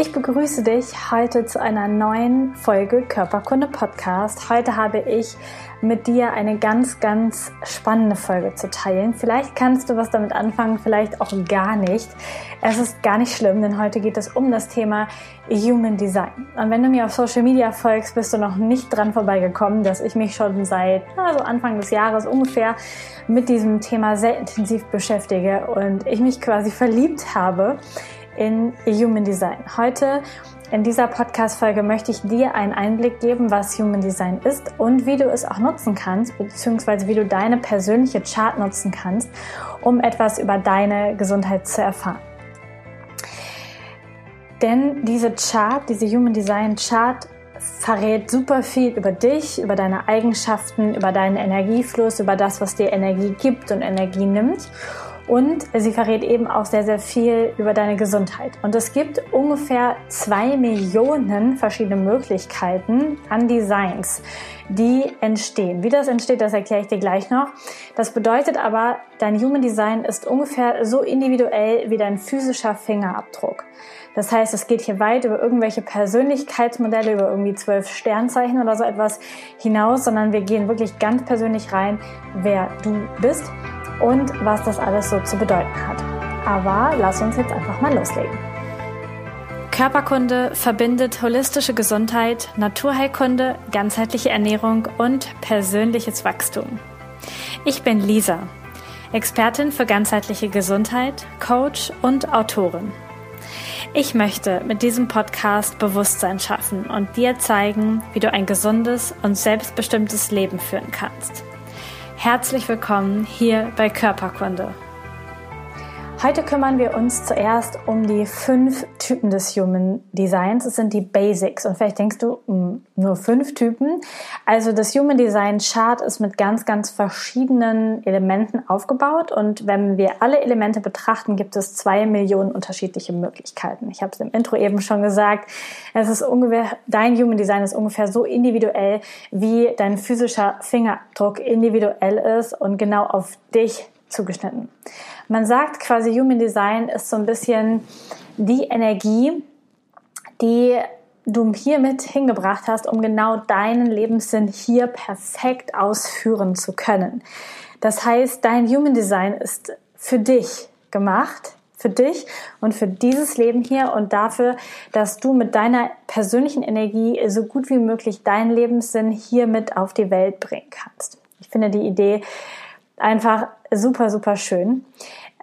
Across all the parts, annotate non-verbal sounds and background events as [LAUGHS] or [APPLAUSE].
Ich begrüße dich heute zu einer neuen Folge Körperkunde Podcast. Heute habe ich mit dir eine ganz, ganz spannende Folge zu teilen. Vielleicht kannst du was damit anfangen, vielleicht auch gar nicht. Es ist gar nicht schlimm, denn heute geht es um das Thema Human Design. Und wenn du mir auf Social Media folgst, bist du noch nicht dran vorbeigekommen, dass ich mich schon seit also Anfang des Jahres ungefähr mit diesem Thema sehr intensiv beschäftige und ich mich quasi verliebt habe in Human Design. Heute in dieser Podcast-Folge möchte ich dir einen Einblick geben, was Human Design ist und wie du es auch nutzen kannst, beziehungsweise wie du deine persönliche Chart nutzen kannst, um etwas über deine Gesundheit zu erfahren. Denn diese Chart, diese Human Design Chart, verrät super viel über dich, über deine Eigenschaften, über deinen Energiefluss, über das, was dir Energie gibt und Energie nimmt. Und sie verrät eben auch sehr, sehr viel über deine Gesundheit. Und es gibt ungefähr zwei Millionen verschiedene Möglichkeiten an Designs, die entstehen. Wie das entsteht, das erkläre ich dir gleich noch. Das bedeutet aber, dein Human Design ist ungefähr so individuell wie dein physischer Fingerabdruck. Das heißt, es geht hier weit über irgendwelche Persönlichkeitsmodelle, über irgendwie zwölf Sternzeichen oder so etwas hinaus, sondern wir gehen wirklich ganz persönlich rein, wer du bist und was das alles so zu bedeuten hat. Aber lass uns jetzt einfach mal loslegen. Körperkunde verbindet holistische Gesundheit, Naturheilkunde, ganzheitliche Ernährung und persönliches Wachstum. Ich bin Lisa, Expertin für ganzheitliche Gesundheit, Coach und Autorin. Ich möchte mit diesem Podcast Bewusstsein schaffen und dir zeigen, wie du ein gesundes und selbstbestimmtes Leben führen kannst. Herzlich willkommen hier bei Körperkunde. Heute kümmern wir uns zuerst um die fünf Typen des Human Designs. Es sind die Basics. Und vielleicht denkst du, hm, nur fünf Typen. Also das Human Design Chart ist mit ganz, ganz verschiedenen Elementen aufgebaut. Und wenn wir alle Elemente betrachten, gibt es zwei Millionen unterschiedliche Möglichkeiten. Ich habe es im Intro eben schon gesagt. Es ist ungefähr, dein Human Design ist ungefähr so individuell, wie dein physischer Fingerabdruck individuell ist und genau auf dich zugeschnitten. Man sagt quasi, Human Design ist so ein bisschen die Energie, die du hiermit hingebracht hast, um genau deinen Lebenssinn hier perfekt ausführen zu können. Das heißt, dein Human Design ist für dich gemacht, für dich und für dieses Leben hier und dafür, dass du mit deiner persönlichen Energie so gut wie möglich deinen Lebenssinn hier mit auf die Welt bringen kannst. Ich finde die Idee einfach super, super schön.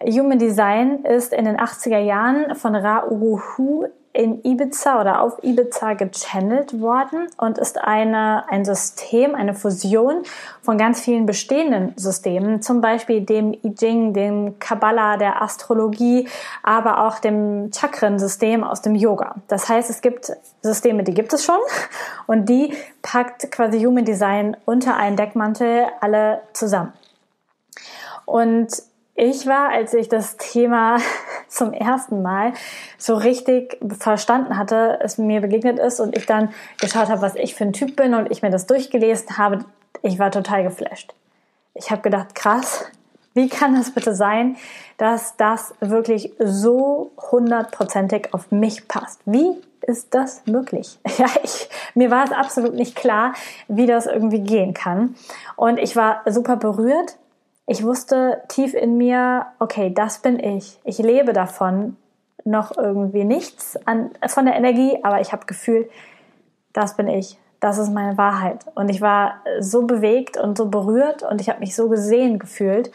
Human Design ist in den 80er Jahren von Ra Uruhu in Ibiza oder auf Ibiza gechannelt worden und ist eine, ein System, eine Fusion von ganz vielen bestehenden Systemen, zum Beispiel dem I Ching, dem Kabbalah, der Astrologie, aber auch dem Chakrensystem aus dem Yoga. Das heißt, es gibt Systeme, die gibt es schon und die packt quasi Human Design unter einen Deckmantel alle zusammen. Und ich war, als ich das Thema [LAUGHS] zum ersten Mal so richtig verstanden hatte, es mir begegnet ist und ich dann geschaut habe, was ich für ein Typ bin und ich mir das durchgelesen habe, ich war total geflasht. Ich habe gedacht, krass, wie kann das bitte sein, dass das wirklich so hundertprozentig auf mich passt? Wie ist das möglich? [LAUGHS] Ja, ich, mir war es absolut nicht klar, wie das irgendwie gehen kann. Und ich war super berührt ich wusste tief in mir, okay, das bin ich. Ich lebe davon noch irgendwie nichts an, von der Energie, aber ich habe gefühlt, das bin ich. Das ist meine Wahrheit. Und ich war so bewegt und so berührt und ich habe mich so gesehen gefühlt,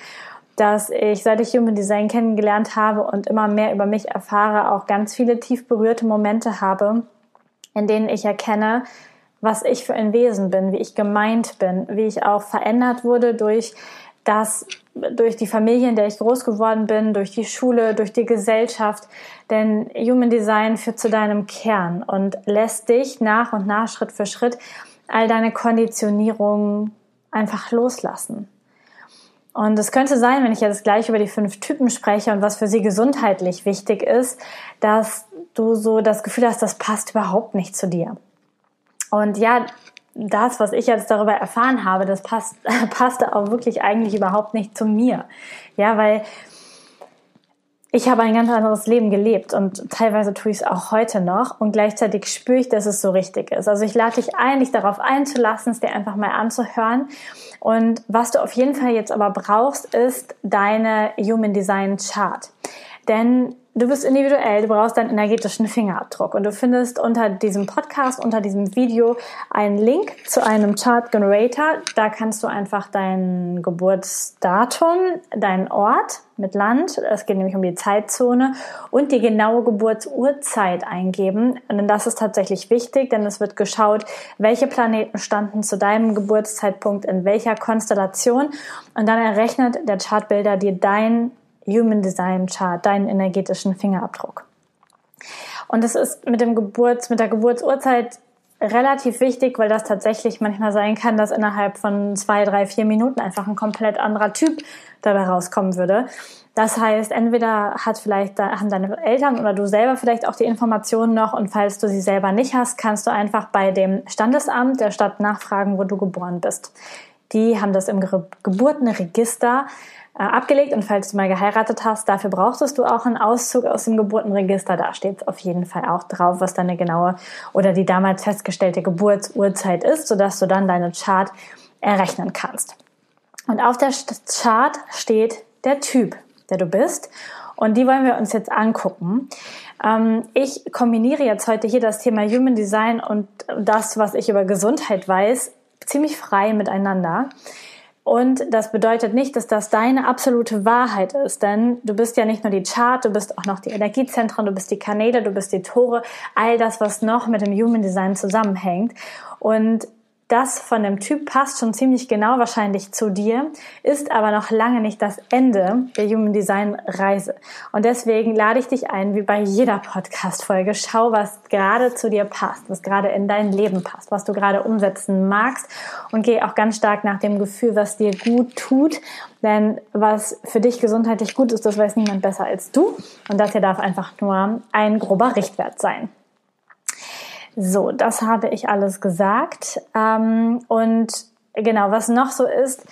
dass ich, seit ich Human Design kennengelernt habe und immer mehr über mich erfahre, auch ganz viele tief berührte Momente habe, in denen ich erkenne, was ich für ein Wesen bin, wie ich gemeint bin, wie ich auch verändert wurde durch das durch die Familie, in der ich groß geworden bin, durch die Schule, durch die Gesellschaft. Denn Human Design führt zu deinem Kern und lässt dich nach und nach, Schritt für Schritt, all deine Konditionierungen einfach loslassen. Und es könnte sein, wenn ich jetzt gleich über die fünf Typen spreche und was für sie gesundheitlich wichtig ist, dass du so das Gefühl hast, das passt überhaupt nicht zu dir. Und ja, das, was ich jetzt darüber erfahren habe, das passt, [LAUGHS] passte auch wirklich eigentlich überhaupt nicht zu mir. Ja, weil ich habe ein ganz anderes Leben gelebt und teilweise tue ich es auch heute noch und gleichzeitig spüre ich, dass es so richtig ist. Also ich lade dich ein, dich darauf einzulassen, es dir einfach mal anzuhören. Und was du auf jeden Fall jetzt aber brauchst, ist deine Human Design Chart. Denn du bist individuell, du brauchst deinen energetischen Fingerabdruck und du findest unter diesem Podcast, unter diesem Video einen Link zu einem Chart Generator. Da kannst du einfach dein Geburtsdatum, deinen Ort mit Land, es geht nämlich um die Zeitzone und die genaue Geburtsurzeit eingeben. Und das ist tatsächlich wichtig, denn es wird geschaut, welche Planeten standen zu deinem Geburtszeitpunkt in welcher Konstellation und dann errechnet der Chartbilder dir dein Human Design Chart, deinen energetischen Fingerabdruck. Und es ist mit dem Geburts, mit der Geburtsurzeit relativ wichtig, weil das tatsächlich manchmal sein kann, dass innerhalb von zwei, drei, vier Minuten einfach ein komplett anderer Typ dabei rauskommen würde. Das heißt, entweder hat vielleicht, haben deine Eltern oder du selber vielleicht auch die Informationen noch und falls du sie selber nicht hast, kannst du einfach bei dem Standesamt der Stadt nachfragen, wo du geboren bist. Die haben das im Geburtenregister äh, abgelegt und falls du mal geheiratet hast, dafür brauchtest du auch einen Auszug aus dem Geburtenregister. Da steht auf jeden Fall auch drauf, was deine genaue oder die damals festgestellte Geburtsurzeit ist, sodass du dann deine Chart errechnen kannst. Und auf der Chart steht der Typ, der du bist. Und die wollen wir uns jetzt angucken. Ähm, ich kombiniere jetzt heute hier das Thema Human Design und das, was ich über Gesundheit weiß, ziemlich frei miteinander. Und das bedeutet nicht, dass das deine absolute Wahrheit ist, denn du bist ja nicht nur die Chart, du bist auch noch die Energiezentren, du bist die Kanäle, du bist die Tore, all das, was noch mit dem Human Design zusammenhängt. Und das von dem Typ passt schon ziemlich genau wahrscheinlich zu dir, ist aber noch lange nicht das Ende der Human Design Reise. Und deswegen lade ich dich ein, wie bei jeder Podcast-Folge, schau, was gerade zu dir passt, was gerade in dein Leben passt, was du gerade umsetzen magst und geh auch ganz stark nach dem Gefühl, was dir gut tut. Denn was für dich gesundheitlich gut ist, das weiß niemand besser als du. Und das hier darf einfach nur ein grober Richtwert sein. So, das habe ich alles gesagt. Ähm, und genau, was noch so ist,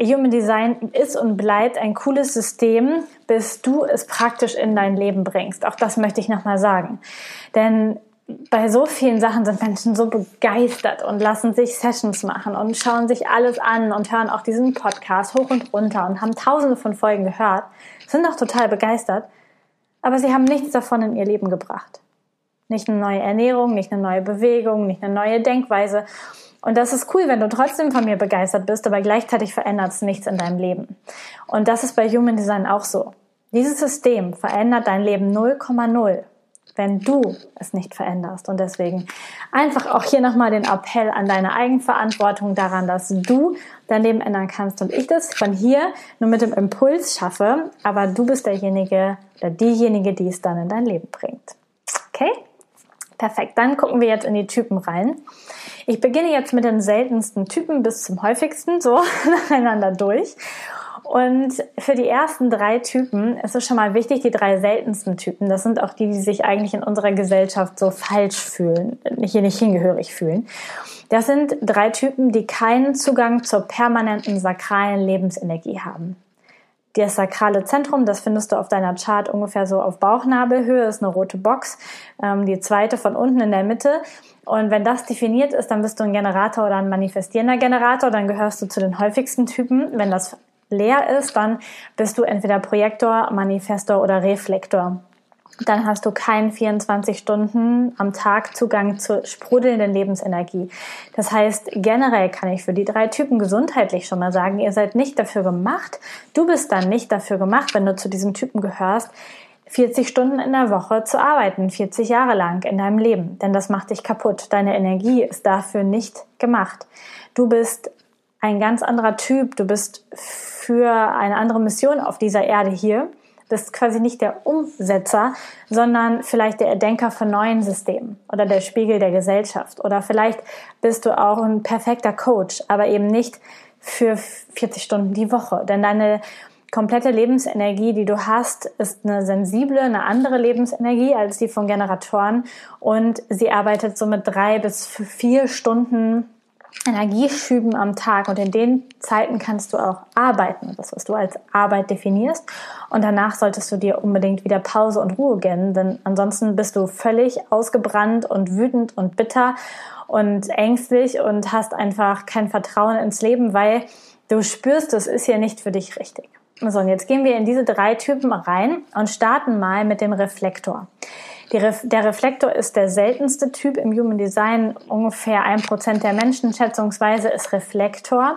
Human Design ist und bleibt ein cooles System, bis du es praktisch in dein Leben bringst. Auch das möchte ich nochmal sagen. Denn bei so vielen Sachen sind Menschen so begeistert und lassen sich Sessions machen und schauen sich alles an und hören auch diesen Podcast hoch und runter und haben tausende von Folgen gehört, sind auch total begeistert, aber sie haben nichts davon in ihr Leben gebracht. Nicht eine neue Ernährung, nicht eine neue Bewegung, nicht eine neue Denkweise. Und das ist cool, wenn du trotzdem von mir begeistert bist, aber gleichzeitig verändert es nichts in deinem Leben. Und das ist bei Human Design auch so. Dieses System verändert dein Leben 0,0, wenn du es nicht veränderst. Und deswegen einfach auch hier nochmal den Appell an deine Eigenverantwortung daran, dass du dein Leben ändern kannst und ich das von hier nur mit dem Impuls schaffe, aber du bist derjenige oder diejenige, die es dann in dein Leben bringt. Okay? Perfekt, dann gucken wir jetzt in die Typen rein. Ich beginne jetzt mit den seltensten Typen bis zum häufigsten, so [LAUGHS] nacheinander durch. Und für die ersten drei Typen ist es schon mal wichtig, die drei seltensten Typen, das sind auch die, die sich eigentlich in unserer Gesellschaft so falsch fühlen, hier nicht hingehörig fühlen. Das sind drei Typen, die keinen Zugang zur permanenten sakralen Lebensenergie haben. Das sakrale Zentrum, das findest du auf deiner Chart ungefähr so auf Bauchnabelhöhe, ist eine rote Box. Ähm, die zweite von unten in der Mitte. Und wenn das definiert ist, dann bist du ein Generator oder ein manifestierender Generator, dann gehörst du zu den häufigsten Typen. Wenn das leer ist, dann bist du entweder Projektor, Manifestor oder Reflektor dann hast du keinen 24 Stunden am Tag Zugang zur sprudelnden Lebensenergie. Das heißt, generell kann ich für die drei Typen gesundheitlich schon mal sagen, ihr seid nicht dafür gemacht, du bist dann nicht dafür gemacht, wenn du zu diesen Typen gehörst, 40 Stunden in der Woche zu arbeiten, 40 Jahre lang in deinem Leben, denn das macht dich kaputt. Deine Energie ist dafür nicht gemacht. Du bist ein ganz anderer Typ, du bist für eine andere Mission auf dieser Erde hier bist quasi nicht der Umsetzer, sondern vielleicht der Erdenker von neuen Systemen oder der Spiegel der Gesellschaft. Oder vielleicht bist du auch ein perfekter Coach, aber eben nicht für 40 Stunden die Woche. Denn deine komplette Lebensenergie, die du hast, ist eine sensible, eine andere Lebensenergie als die von Generatoren und sie arbeitet so mit drei bis vier Stunden Energieschüben am Tag und in den Zeiten kannst du auch arbeiten, das was du als Arbeit definierst und danach solltest du dir unbedingt wieder Pause und Ruhe gönnen, denn ansonsten bist du völlig ausgebrannt und wütend und bitter und ängstlich und hast einfach kein Vertrauen ins Leben, weil du spürst, es ist hier nicht für dich richtig. So, und jetzt gehen wir in diese drei Typen rein und starten mal mit dem Reflektor. Ref der Reflektor ist der seltenste Typ im Human Design. Ungefähr ein Prozent der Menschen schätzungsweise ist Reflektor.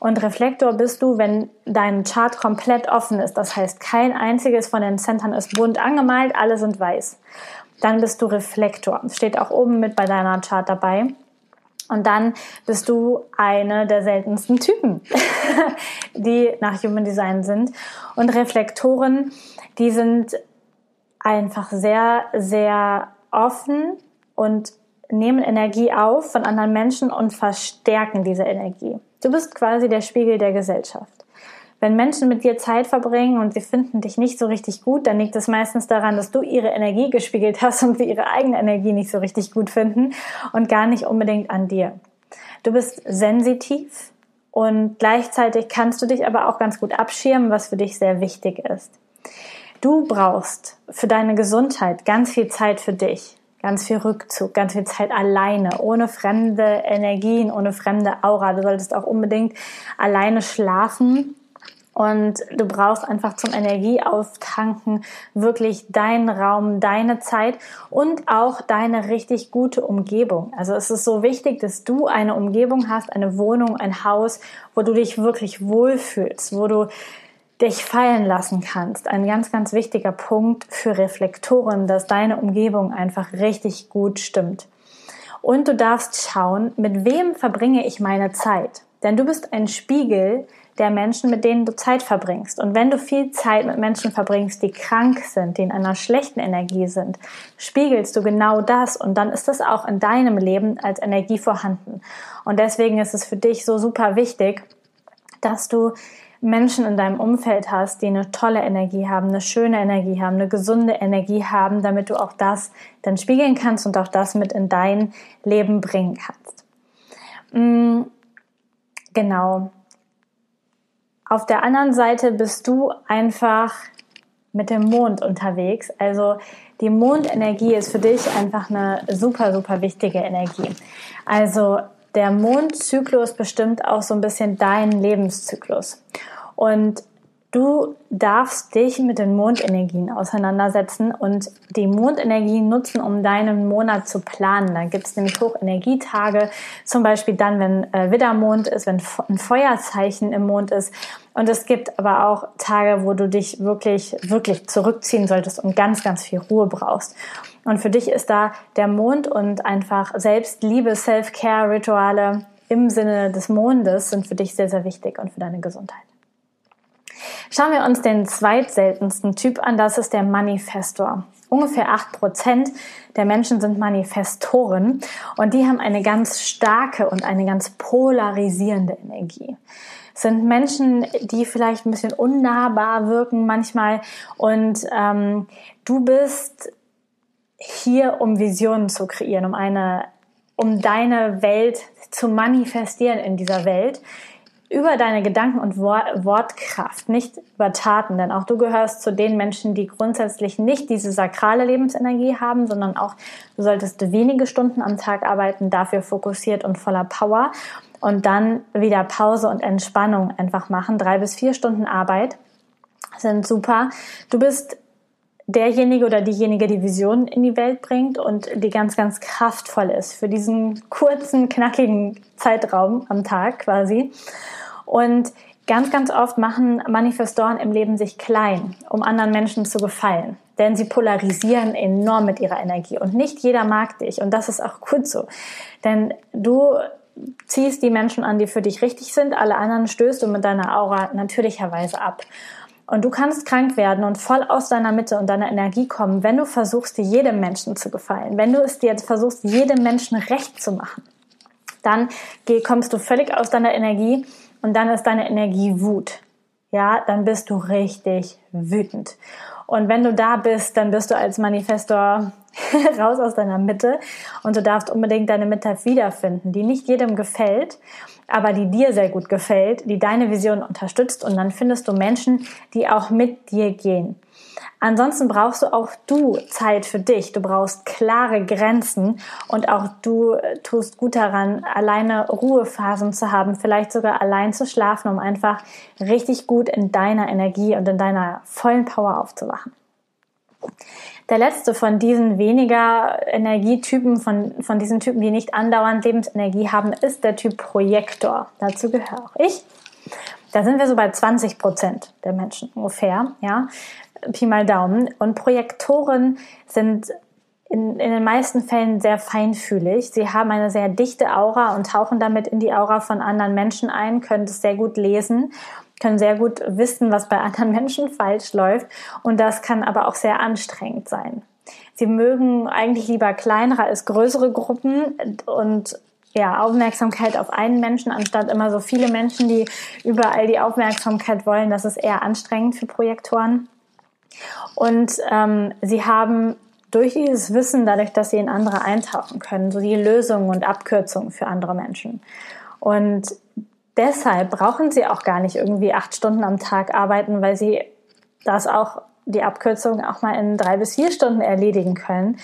Und Reflektor bist du, wenn dein Chart komplett offen ist. Das heißt, kein einziges von den Centern ist bunt angemalt, alle sind weiß. Dann bist du Reflektor. Steht auch oben mit bei deiner Chart dabei. Und dann bist du eine der seltensten Typen, [LAUGHS] die nach Human Design sind. Und Reflektoren, die sind einfach sehr, sehr offen und nehmen Energie auf von anderen Menschen und verstärken diese Energie. Du bist quasi der Spiegel der Gesellschaft. Wenn Menschen mit dir Zeit verbringen und sie finden dich nicht so richtig gut, dann liegt es meistens daran, dass du ihre Energie gespiegelt hast und sie ihre eigene Energie nicht so richtig gut finden und gar nicht unbedingt an dir. Du bist sensitiv und gleichzeitig kannst du dich aber auch ganz gut abschirmen, was für dich sehr wichtig ist. Du brauchst für deine Gesundheit ganz viel Zeit für dich, ganz viel Rückzug, ganz viel Zeit alleine, ohne fremde Energien, ohne fremde Aura. Du solltest auch unbedingt alleine schlafen und du brauchst einfach zum Energieauftanken wirklich deinen Raum, deine Zeit und auch deine richtig gute Umgebung. Also es ist so wichtig, dass du eine Umgebung hast, eine Wohnung, ein Haus, wo du dich wirklich wohlfühlst, wo du dich fallen lassen kannst. Ein ganz, ganz wichtiger Punkt für Reflektoren, dass deine Umgebung einfach richtig gut stimmt. Und du darfst schauen, mit wem verbringe ich meine Zeit. Denn du bist ein Spiegel der Menschen, mit denen du Zeit verbringst. Und wenn du viel Zeit mit Menschen verbringst, die krank sind, die in einer schlechten Energie sind, spiegelst du genau das und dann ist das auch in deinem Leben als Energie vorhanden. Und deswegen ist es für dich so super wichtig, dass du Menschen in deinem Umfeld hast, die eine tolle Energie haben, eine schöne Energie haben, eine gesunde Energie haben, damit du auch das dann spiegeln kannst und auch das mit in dein Leben bringen kannst. Mm, genau. Auf der anderen Seite bist du einfach mit dem Mond unterwegs. Also die Mondenergie ist für dich einfach eine super, super wichtige Energie. Also der Mondzyklus bestimmt auch so ein bisschen deinen Lebenszyklus. Und du darfst dich mit den Mondenergien auseinandersetzen und die Mondenergien nutzen, um deinen Monat zu planen. Da gibt es nämlich Hochenergietage, zum Beispiel dann, wenn äh, Widdermond ist, wenn ein Feuerzeichen im Mond ist. Und es gibt aber auch Tage, wo du dich wirklich, wirklich zurückziehen solltest und ganz, ganz viel Ruhe brauchst. Und für dich ist da der Mond und einfach Selbstliebe, Self-Care-Rituale im Sinne des Mondes sind für dich sehr, sehr wichtig und für deine Gesundheit. Schauen wir uns den zweitseltensten Typ an, das ist der Manifestor. Ungefähr acht Prozent der Menschen sind Manifestoren und die haben eine ganz starke und eine ganz polarisierende Energie sind Menschen, die vielleicht ein bisschen unnahbar wirken manchmal und ähm, du bist hier, um Visionen zu kreieren, um eine, um deine Welt zu manifestieren in dieser Welt über deine Gedanken und Wortkraft, nicht über Taten, denn auch du gehörst zu den Menschen, die grundsätzlich nicht diese sakrale Lebensenergie haben, sondern auch du solltest wenige Stunden am Tag arbeiten, dafür fokussiert und voller Power und dann wieder Pause und Entspannung einfach machen. Drei bis vier Stunden Arbeit sind super. Du bist derjenige oder diejenige, die Visionen in die Welt bringt und die ganz, ganz kraftvoll ist für diesen kurzen, knackigen Zeitraum am Tag quasi. Und ganz, ganz oft machen Manifestoren im Leben sich klein, um anderen Menschen zu gefallen. Denn sie polarisieren enorm mit ihrer Energie und nicht jeder mag dich. Und das ist auch gut so. Denn du ziehst die Menschen an, die für dich richtig sind, alle anderen stößt du mit deiner Aura natürlicherweise ab. Und du kannst krank werden und voll aus deiner Mitte und deiner Energie kommen, wenn du versuchst, jedem Menschen zu gefallen. Wenn du es dir jetzt versuchst, jedem Menschen recht zu machen. Dann kommst du völlig aus deiner Energie und dann ist deine Energie Wut. Ja, dann bist du richtig wütend. Und wenn du da bist, dann bist du als Manifestor [LAUGHS] raus aus deiner Mitte und du darfst unbedingt deine Mitte wiederfinden, die nicht jedem gefällt, aber die dir sehr gut gefällt, die deine Vision unterstützt und dann findest du Menschen, die auch mit dir gehen. Ansonsten brauchst du auch du Zeit für dich. Du brauchst klare Grenzen und auch du äh, tust gut daran, alleine Ruhephasen zu haben, vielleicht sogar allein zu schlafen, um einfach richtig gut in deiner Energie und in deiner vollen Power aufzuwachen. Der letzte von diesen weniger Energietypen, von, von diesen Typen, die nicht andauernd Lebensenergie haben, ist der Typ Projektor. Dazu gehöre auch ich. Da sind wir so bei 20 Prozent der Menschen ungefähr, ja. Pi mal Daumen. Und Projektoren sind in, in den meisten Fällen sehr feinfühlig. Sie haben eine sehr dichte Aura und tauchen damit in die Aura von anderen Menschen ein, können es sehr gut lesen, können sehr gut wissen, was bei anderen [LAUGHS] Menschen falsch läuft. Und das kann aber auch sehr anstrengend sein. Sie mögen eigentlich lieber kleinere als größere Gruppen und ja, Aufmerksamkeit auf einen Menschen, anstatt immer so viele Menschen, die überall die Aufmerksamkeit wollen. Das ist eher anstrengend für Projektoren. Und ähm, sie haben durch dieses Wissen, dadurch, dass sie in andere eintauchen können, so die Lösungen und Abkürzungen für andere Menschen. Und deshalb brauchen sie auch gar nicht irgendwie acht Stunden am Tag arbeiten, weil sie das auch, die Abkürzung auch mal in drei bis vier Stunden erledigen können.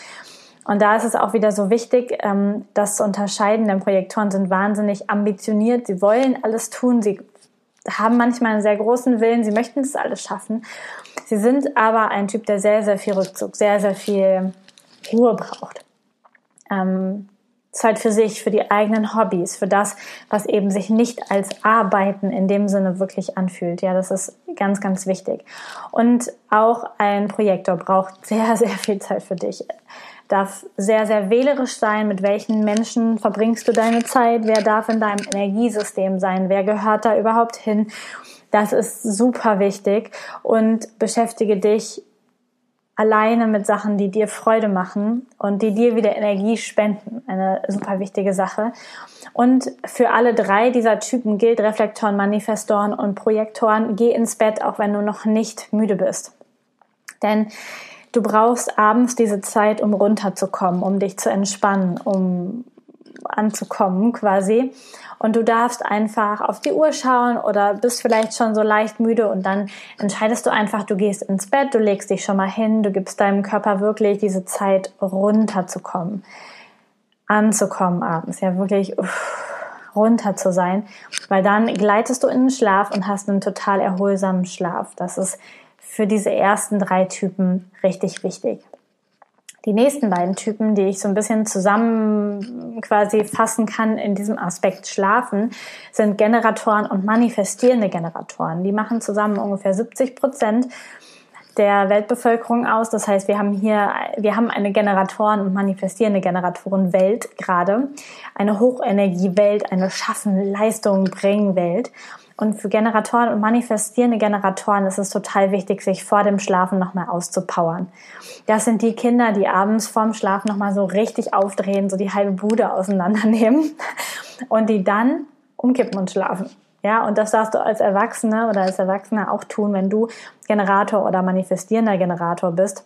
Und da ist es auch wieder so wichtig, ähm, das zu unterscheiden, denn Projektoren sind wahnsinnig ambitioniert. Sie wollen alles tun. Sie haben manchmal einen sehr großen Willen. Sie möchten das alles schaffen. Sie sind aber ein Typ, der sehr, sehr viel Rückzug, sehr, sehr viel Ruhe braucht. Ähm, Zeit für sich, für die eigenen Hobbys, für das, was eben sich nicht als Arbeiten in dem Sinne wirklich anfühlt. Ja, das ist ganz, ganz wichtig. Und auch ein Projektor braucht [LAUGHS] sehr, sehr viel Zeit für dich. Darf sehr, sehr wählerisch sein. Mit welchen Menschen verbringst du deine Zeit? Wer darf in deinem Energiesystem sein? Wer gehört da überhaupt hin? Das ist super wichtig und beschäftige dich alleine mit Sachen, die dir Freude machen und die dir wieder Energie spenden. Eine super wichtige Sache. Und für alle drei dieser Typen gilt Reflektoren, Manifestoren und Projektoren, geh ins Bett, auch wenn du noch nicht müde bist. Denn du brauchst abends diese Zeit, um runterzukommen, um dich zu entspannen, um anzukommen quasi. Und du darfst einfach auf die Uhr schauen oder bist vielleicht schon so leicht müde und dann entscheidest du einfach, du gehst ins Bett, du legst dich schon mal hin, du gibst deinem Körper wirklich diese Zeit runterzukommen, anzukommen abends, ja wirklich uff, runter zu sein, weil dann gleitest du in den Schlaf und hast einen total erholsamen Schlaf. Das ist für diese ersten drei Typen richtig wichtig. Die nächsten beiden Typen, die ich so ein bisschen zusammen quasi fassen kann in diesem Aspekt Schlafen, sind Generatoren und manifestierende Generatoren. Die machen zusammen ungefähr 70 Prozent der Weltbevölkerung aus. Das heißt, wir haben hier, wir haben eine Generatoren- und manifestierende Generatorenwelt gerade, eine Hochenergiewelt, eine Schaffen, Leistung bringen Welt. Und für Generatoren und manifestierende Generatoren ist es total wichtig, sich vor dem Schlafen nochmal auszupowern. Das sind die Kinder, die abends vorm Schlafen nochmal so richtig aufdrehen, so die halbe Bude auseinandernehmen [LAUGHS] und die dann umkippen und schlafen. Ja, und das darfst du als Erwachsene oder als Erwachsener auch tun, wenn du Generator oder manifestierender Generator bist.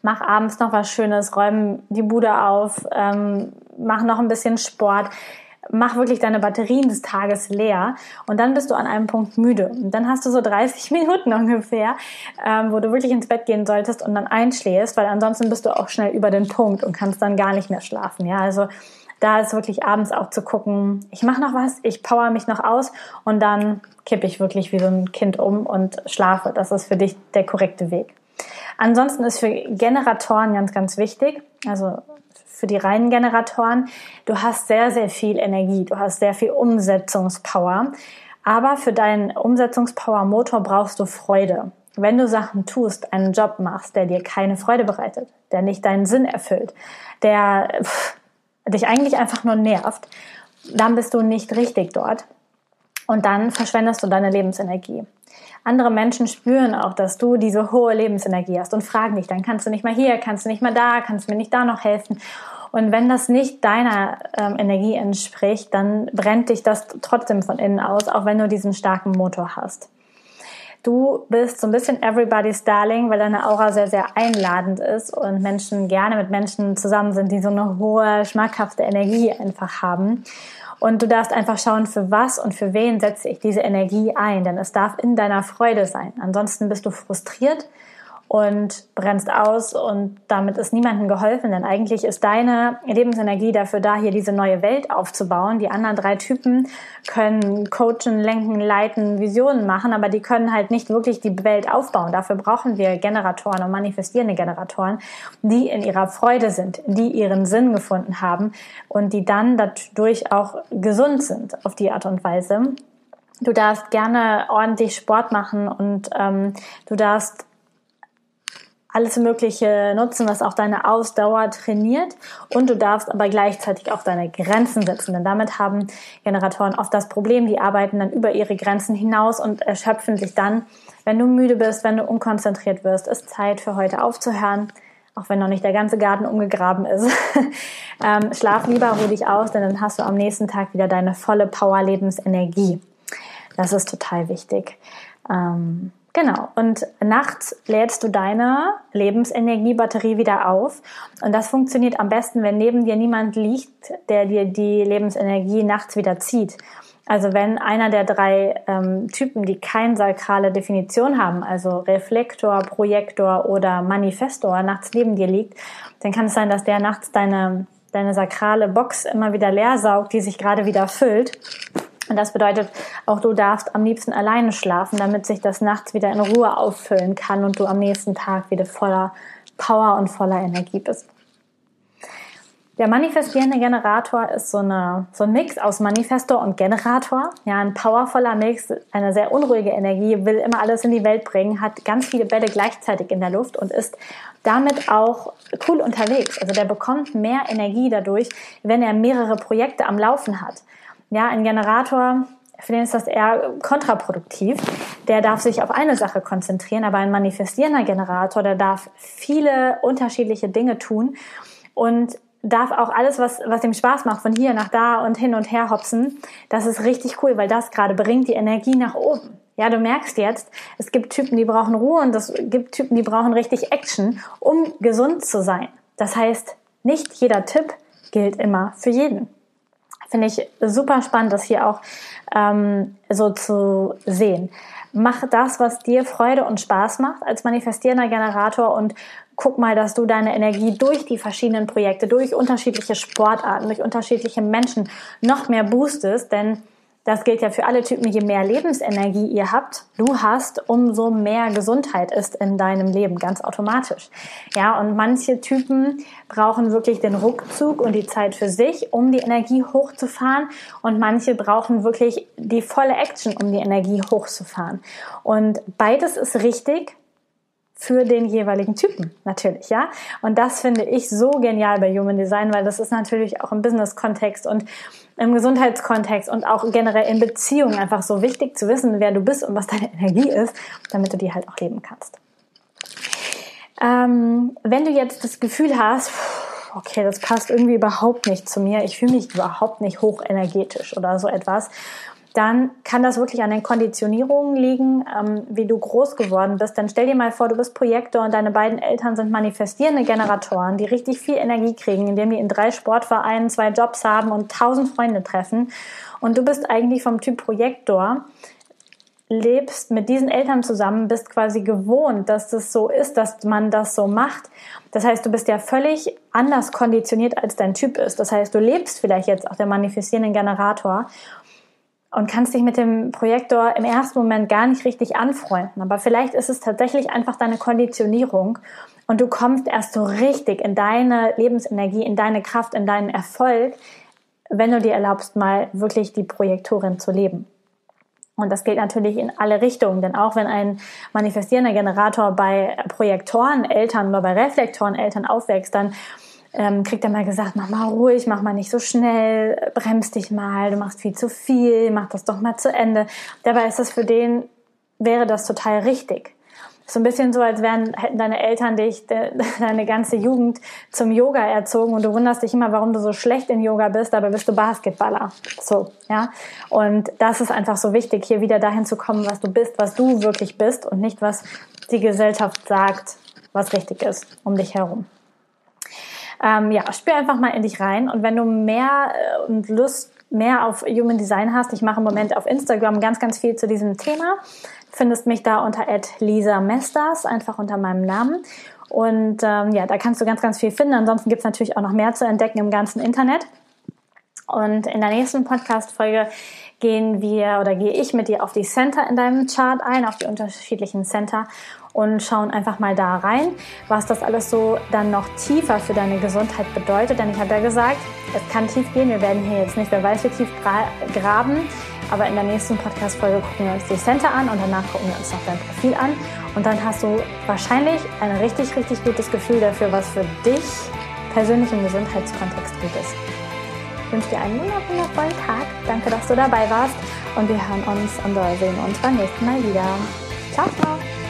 Mach abends noch was Schönes, räum die Bude auf, ähm, mach noch ein bisschen Sport, mach wirklich deine Batterien des Tages leer und dann bist du an einem Punkt müde. Und dann hast du so 30 [LAUGHS] Minuten ungefähr, ähm, wo du wirklich ins Bett gehen solltest und dann einschläfst, weil ansonsten bist du auch schnell über den Punkt und kannst dann gar nicht mehr schlafen. Ja, also da ist wirklich abends auch zu gucken, ich mache noch was, ich power mich noch aus und dann kippe ich wirklich wie so ein Kind um und schlafe. Das ist für dich der korrekte Weg. Ansonsten ist für Generatoren ganz, ganz wichtig, also für die reinen Generatoren, du hast sehr, sehr viel Energie, du hast sehr viel Umsetzungspower. Aber für deinen Umsetzungspower-Motor brauchst du Freude. Wenn du Sachen tust, einen Job machst, der dir keine Freude bereitet, der nicht deinen Sinn erfüllt, der pff, dich eigentlich einfach nur nervt, dann bist du nicht richtig dort. Und dann verschwendest du deine Lebensenergie. Andere Menschen spüren auch, dass du diese hohe Lebensenergie hast und fragen dich, dann kannst du nicht mal hier, kannst du nicht mal da, kannst du mir nicht da noch helfen. Und wenn das nicht deiner ähm, Energie entspricht, dann brennt dich das trotzdem von innen aus, auch wenn du diesen starken Motor hast. Du bist so ein bisschen everybody's darling, weil deine Aura sehr, sehr einladend ist und Menschen gerne mit Menschen zusammen sind, die so eine hohe, schmackhafte Energie einfach haben. Und du darfst einfach schauen, für was und für wen setze ich diese Energie ein, denn es darf in deiner Freude sein. Ansonsten bist du frustriert und brennst aus und damit ist niemandem geholfen, denn eigentlich ist deine Lebensenergie dafür da, hier diese neue Welt aufzubauen. Die anderen drei Typen können coachen, lenken, leiten, Visionen machen, aber die können halt nicht wirklich die Welt aufbauen. Dafür brauchen wir Generatoren und manifestierende Generatoren, die in ihrer Freude sind, die ihren Sinn gefunden haben und die dann dadurch auch gesund sind auf die Art und Weise. Du darfst gerne ordentlich Sport machen und ähm, du darfst alles Mögliche nutzen, was auch deine Ausdauer trainiert. Und du darfst aber gleichzeitig auch deine Grenzen setzen. Denn damit haben Generatoren oft das Problem, die arbeiten dann über ihre Grenzen hinaus und erschöpfen sich dann. Wenn du müde bist, wenn du unkonzentriert wirst, ist Zeit für heute aufzuhören. Auch wenn noch nicht der ganze Garten umgegraben ist. [LAUGHS] ähm, schlaf lieber, ruh dich aus, denn dann hast du am nächsten Tag wieder deine volle Power-Lebensenergie. Das ist total wichtig. Ähm, Genau. Und nachts lädst du deine Lebensenergiebatterie wieder auf. Und das funktioniert am besten, wenn neben dir niemand liegt, der dir die Lebensenergie nachts wieder zieht. Also wenn einer der drei ähm, Typen, die keine sakrale Definition haben, also Reflektor, Projektor oder Manifestor, nachts neben dir liegt, dann kann es sein, dass der nachts deine, deine sakrale Box immer wieder leer saugt, die sich gerade wieder füllt und das bedeutet, auch du darfst am liebsten alleine schlafen, damit sich das nachts wieder in Ruhe auffüllen kann und du am nächsten Tag wieder voller Power und voller Energie bist. Der manifestierende Generator ist so, eine, so ein Mix aus Manifestor und Generator. Ja, ein powervoller Mix, eine sehr unruhige Energie, will immer alles in die Welt bringen, hat ganz viele Bälle gleichzeitig in der Luft und ist damit auch cool unterwegs. Also der bekommt mehr Energie dadurch, wenn er mehrere Projekte am Laufen hat. Ja, ein Generator, für den ist das eher kontraproduktiv. Der darf sich auf eine Sache konzentrieren, aber ein manifestierender Generator, der darf viele unterschiedliche Dinge tun und darf auch alles, was, was ihm Spaß macht, von hier nach da und hin und her hopsen. Das ist richtig cool, weil das gerade bringt die Energie nach oben. Ja, du merkst jetzt, es gibt Typen, die brauchen Ruhe und es gibt Typen, die brauchen richtig Action, um gesund zu sein. Das heißt, nicht jeder Tipp gilt immer für jeden. Finde ich super spannend, das hier auch ähm, so zu sehen. Mach das, was dir Freude und Spaß macht als manifestierender Generator und guck mal, dass du deine Energie durch die verschiedenen Projekte, durch unterschiedliche Sportarten, durch unterschiedliche Menschen noch mehr boostest, denn das gilt ja für alle Typen. Je mehr Lebensenergie ihr habt, du hast, umso mehr Gesundheit ist in deinem Leben, ganz automatisch. Ja, und manche Typen brauchen wirklich den Ruckzug und die Zeit für sich, um die Energie hochzufahren. Und manche brauchen wirklich die volle Action, um die Energie hochzufahren. Und beides ist richtig für den jeweiligen Typen natürlich, ja. Und das finde ich so genial bei Human Design, weil das ist natürlich auch im Business-Kontext und im Gesundheitskontext und auch generell in Beziehungen einfach so wichtig zu wissen, wer du bist und was deine Energie ist, damit du die halt auch leben kannst. Ähm, wenn du jetzt das Gefühl hast, okay, das passt irgendwie überhaupt nicht zu mir, ich fühle mich überhaupt nicht hochenergetisch oder so etwas dann kann das wirklich an den Konditionierungen liegen, ähm, wie du groß geworden bist. Dann stell dir mal vor, du bist Projektor und deine beiden Eltern sind manifestierende Generatoren, die richtig viel Energie kriegen, indem die in drei Sportvereinen zwei Jobs haben und tausend Freunde treffen. Und du bist eigentlich vom Typ Projektor, lebst mit diesen Eltern zusammen, bist quasi gewohnt, dass das so ist, dass man das so macht. Das heißt, du bist ja völlig anders konditioniert, als dein Typ ist. Das heißt, du lebst vielleicht jetzt auch der manifestierende Generator und kannst dich mit dem Projektor im ersten Moment gar nicht richtig anfreunden. Aber vielleicht ist es tatsächlich einfach deine Konditionierung und du kommst erst so richtig in deine Lebensenergie, in deine Kraft, in deinen Erfolg, wenn du dir erlaubst, mal wirklich die Projektorin zu leben. Und das gilt natürlich in alle Richtungen, denn auch wenn ein manifestierender Generator bei Projektoreneltern oder bei Reflektoreneltern aufwächst, dann ähm, kriegt er mal gesagt, mach mal ruhig, mach mal nicht so schnell, bremst dich mal, du machst viel zu viel, mach das doch mal zu Ende. Dabei ist das für den, wäre das total richtig. So ein bisschen so, als wären, hätten deine Eltern dich de, [LAUGHS] deine ganze Jugend zum Yoga erzogen und du wunderst dich immer, warum du so schlecht in Yoga bist, aber bist du Basketballer. So, ja. Und das ist einfach so wichtig, hier wieder dahin zu kommen, was du bist, was du wirklich bist und nicht, was die Gesellschaft sagt, was richtig ist um dich herum. Ähm, ja, spür einfach mal in dich rein und wenn du mehr äh, und Lust mehr auf Human Design hast, ich mache im Moment auf Instagram ganz, ganz viel zu diesem Thema. Findest mich da unter Lisa Mesters, einfach unter meinem Namen. Und ähm, ja, da kannst du ganz, ganz viel finden. Ansonsten gibt es natürlich auch noch mehr zu entdecken im ganzen Internet. Und in der nächsten Podcast-Folge gehen wir oder gehe ich mit dir auf die Center in deinem Chart ein, auf die unterschiedlichen Center und schauen einfach mal da rein, was das alles so dann noch tiefer für deine Gesundheit bedeutet. Denn ich habe ja gesagt, es kann tief gehen. Wir werden hier jetzt nicht, wer weiß, wie tief graben. Aber in der nächsten Podcast-Folge gucken wir uns die Center an und danach gucken wir uns noch dein Profil an. Und dann hast du wahrscheinlich ein richtig, richtig gutes Gefühl dafür, was für dich persönlich im Gesundheitskontext gut ist. Ich wünsche dir einen wundervollen Tag. Danke, dass du dabei warst. Und wir hören uns und sehen uns beim nächsten Mal wieder. Ciao, ciao.